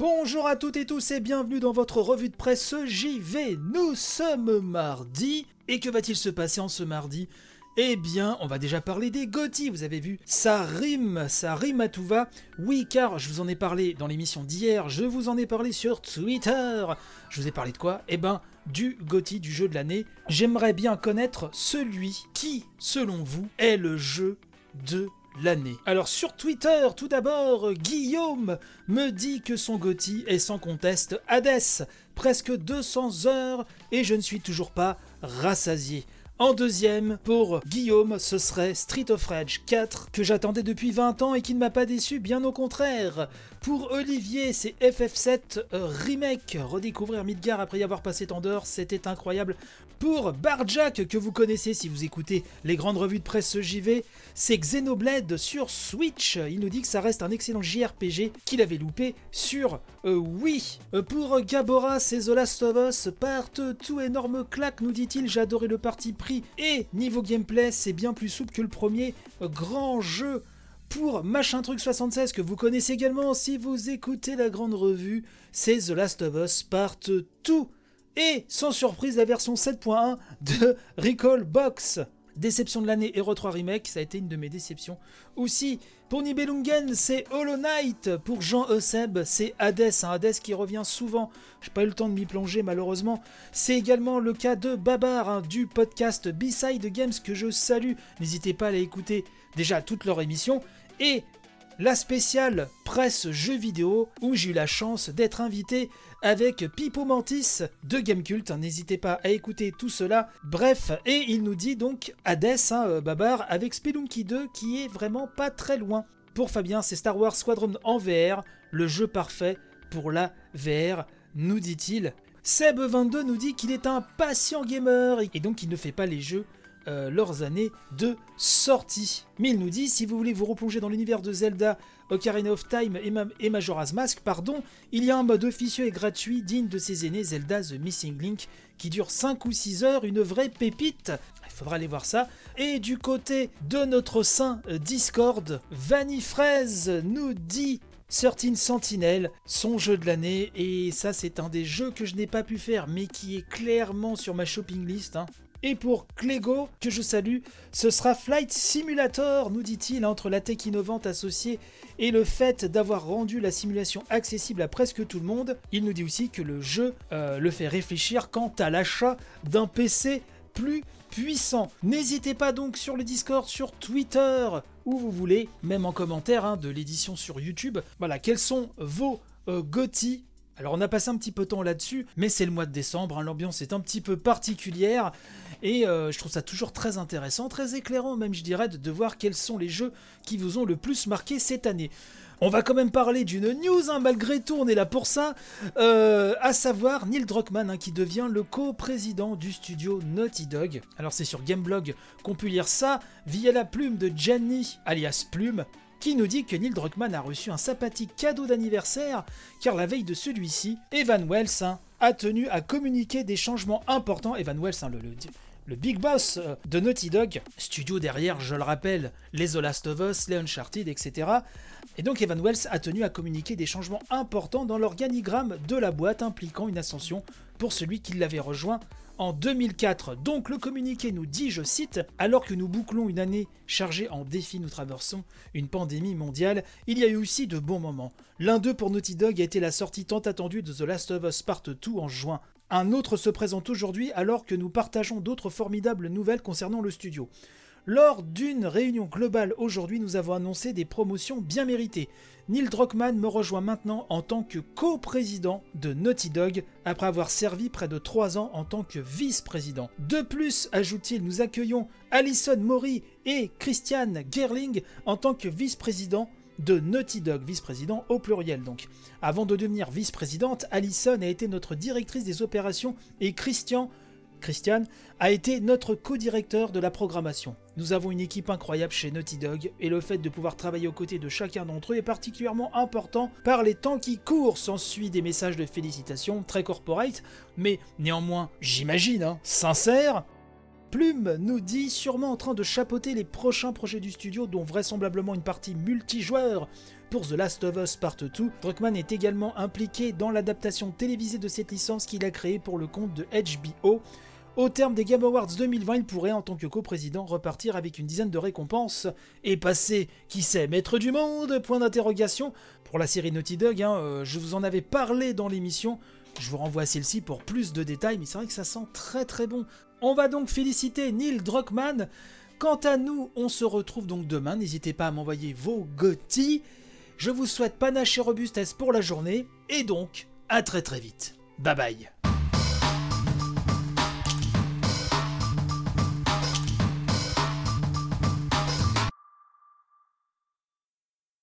Bonjour à toutes et tous et bienvenue dans votre revue de presse JV. Nous sommes mardi. Et que va-t-il se passer en ce mardi? Eh bien, on va déjà parler des GOTY, vous avez vu, ça rime, ça rime à tout va. Oui, car je vous en ai parlé dans l'émission d'hier, je vous en ai parlé sur Twitter. Je vous ai parlé de quoi? Eh ben, du GOTY, du jeu de l'année. J'aimerais bien connaître celui qui, selon vous, est le jeu de l'année. Alors sur Twitter, tout d'abord, Guillaume me dit que son GOTY est sans conteste Hades. Presque 200 heures et je ne suis toujours pas rassasié. En deuxième, pour Guillaume, ce serait Street of Rage 4, que j'attendais depuis 20 ans et qui ne m'a pas déçu, bien au contraire. Pour Olivier, c'est FF7 Remake. Redécouvrir Midgar après y avoir passé tant d'heures, c'était incroyable. Pour Barjack, que vous connaissez si vous écoutez les grandes revues de presse JV, c'est Xenoblade sur Switch. Il nous dit que ça reste un excellent JRPG qu'il avait loupé sur euh, Wii. Euh, pour Gabora, c'est The Last of Us Part tout énorme claque, nous dit-il. Adoré le parti pris et niveau gameplay, c'est bien plus souple que le premier grand jeu pour Machin Truc 76 que vous connaissez également si vous écoutez la grande revue, c'est The Last of Us Part 2. Et sans surprise, la version 7.1 de Recall Box. Déception de l'année Hero 3 Remake, ça a été une de mes déceptions. Aussi, pour Nibelungen, c'est Hollow Knight. Pour Jean Euseb, c'est Hades, un Hades qui revient souvent. J'ai pas eu le temps de m'y plonger malheureusement. C'est également le cas de Babar, hein, du podcast B-Side Games que je salue. N'hésitez pas à aller écouter déjà toute leur émission. Et la spéciale presse jeux vidéo où j'ai eu la chance d'être invité avec Pipo Mantis de Gamecult. N'hésitez pas à écouter tout cela. Bref, et il nous dit donc Hades, hein, euh, Babar, avec Spelunky 2 qui est vraiment pas très loin. Pour Fabien, c'est Star Wars Squadron en VR, le jeu parfait pour la VR, nous dit-il. Seb22 nous dit qu'il est un patient gamer et donc il ne fait pas les jeux euh, leurs années de sortie. Mais il nous dit, si vous voulez vous replonger dans l'univers de Zelda, Ocarina of Time et, Majora's Mask, pardon, il y a un mode officieux et gratuit digne de ses aînés, Zelda The Missing Link, qui dure 5 ou 6 heures, une vraie pépite. Il faudra aller voir ça. Et du côté de notre saint Discord, Vanifraise nous dit 13 Sentinel, son jeu de l'année, et ça c'est un des jeux que je n'ai pas pu faire, mais qui est clairement sur ma shopping list. Hein. Et pour Clégo, que je salue, ce sera Flight Simulator, nous dit-il, entre la tech innovante associée et le fait d'avoir rendu la simulation accessible à presque tout le monde. Il nous dit aussi que le jeu euh, le fait réfléchir quant à l'achat d'un PC plus puissant. N'hésitez pas donc sur le Discord, sur Twitter, où vous voulez, même en commentaire hein, de l'édition sur YouTube. Voilà, quels sont vos euh, alors on a passé un petit peu de temps là-dessus, mais c'est le mois de décembre, hein, l'ambiance est un petit peu particulière, et euh, je trouve ça toujours très intéressant, très éclairant même je dirais, de, voir quels sont les jeux qui vous ont le plus marqué cette année. On va quand même parler d'une news, hein, malgré tout, on est là pour ça, euh, à savoir Neil Druckmann, hein, qui devient le co-président du studio Naughty Dog. Alors c'est sur Gameblog qu'on peut lire ça, via la plume de Gianni, alias Plume, qui nous dit que Neil Druckmann a reçu un sympathique cadeau d'anniversaire, car la veille de celui-ci, Evan Wells hein, a tenu à communiquer des changements importants. Evan Wells, hein, le, le, big boss de Naughty Dog, studio derrière, je le rappelle, les The Last of Us, les Uncharted, etc. Et donc Evan Wells a tenu à communiquer des changements importants dans l'organigramme de la boîte impliquant une ascension pour celui qui l'avait rejoint en 2004. Donc le communiqué nous dit, je cite, Alors que nous bouclons une année chargée en défis, nous traversons une pandémie mondiale, il y a eu aussi de bons moments. L'un d'eux pour Naughty Dog a été la sortie tant attendue de The Last of Us Part 2 en juin. Un autre se présente aujourd'hui alors que nous partageons d'autres formidables nouvelles concernant le studio. Lors d'une réunion globale aujourd'hui, nous avons annoncé des promotions bien méritées. Neil Druckmann me rejoint maintenant en tant que co-président de Naughty Dog après avoir servi près de 3 ans en tant que vice-président. De plus, ajoute-t-il, nous accueillons Alison Mori et Christian Gerling en tant que vice-président de Naughty Dog, vice-président au pluriel donc. Avant de devenir vice-présidente, Alison a été notre directrice des opérations et Christian Christian, a été notre co-directeur de la programmation. Nous avons une équipe incroyable chez Naughty Dog et le fait de pouvoir travailler aux côtés de chacun d'entre eux est particulièrement important par les temps qui courent. S'ensuit des messages de félicitations très corporate, mais néanmoins, j'imagine, hein, sincères. Plume nous dit sûrement en train de chapeauter les prochains projets du studio, dont vraisemblablement une partie multijoueur pour The Last of Us Part 2. Druckmann est également impliqué dans l'adaptation télévisée de cette licence qu'il a créée pour le compte de HBO. Au terme des Game Awards 2020, il pourrait, en tant que coprésident, repartir avec une dizaine de récompenses et passer, qui sait, maître du monde? Point d'interrogation. Pour la série Naughty Dog, hein, euh, je vous en avais parlé dans l'émission. Je vous renvoie à celle-ci pour plus de détails, mais c'est vrai que ça sent très très bon. On va donc féliciter Neil Druckmann. Quant à nous, on se retrouve donc demain. N'hésitez pas à m'envoyer vos gothi. Je vous souhaite panache et robustesse pour la journée. Et donc, à très très vite. Bye bye.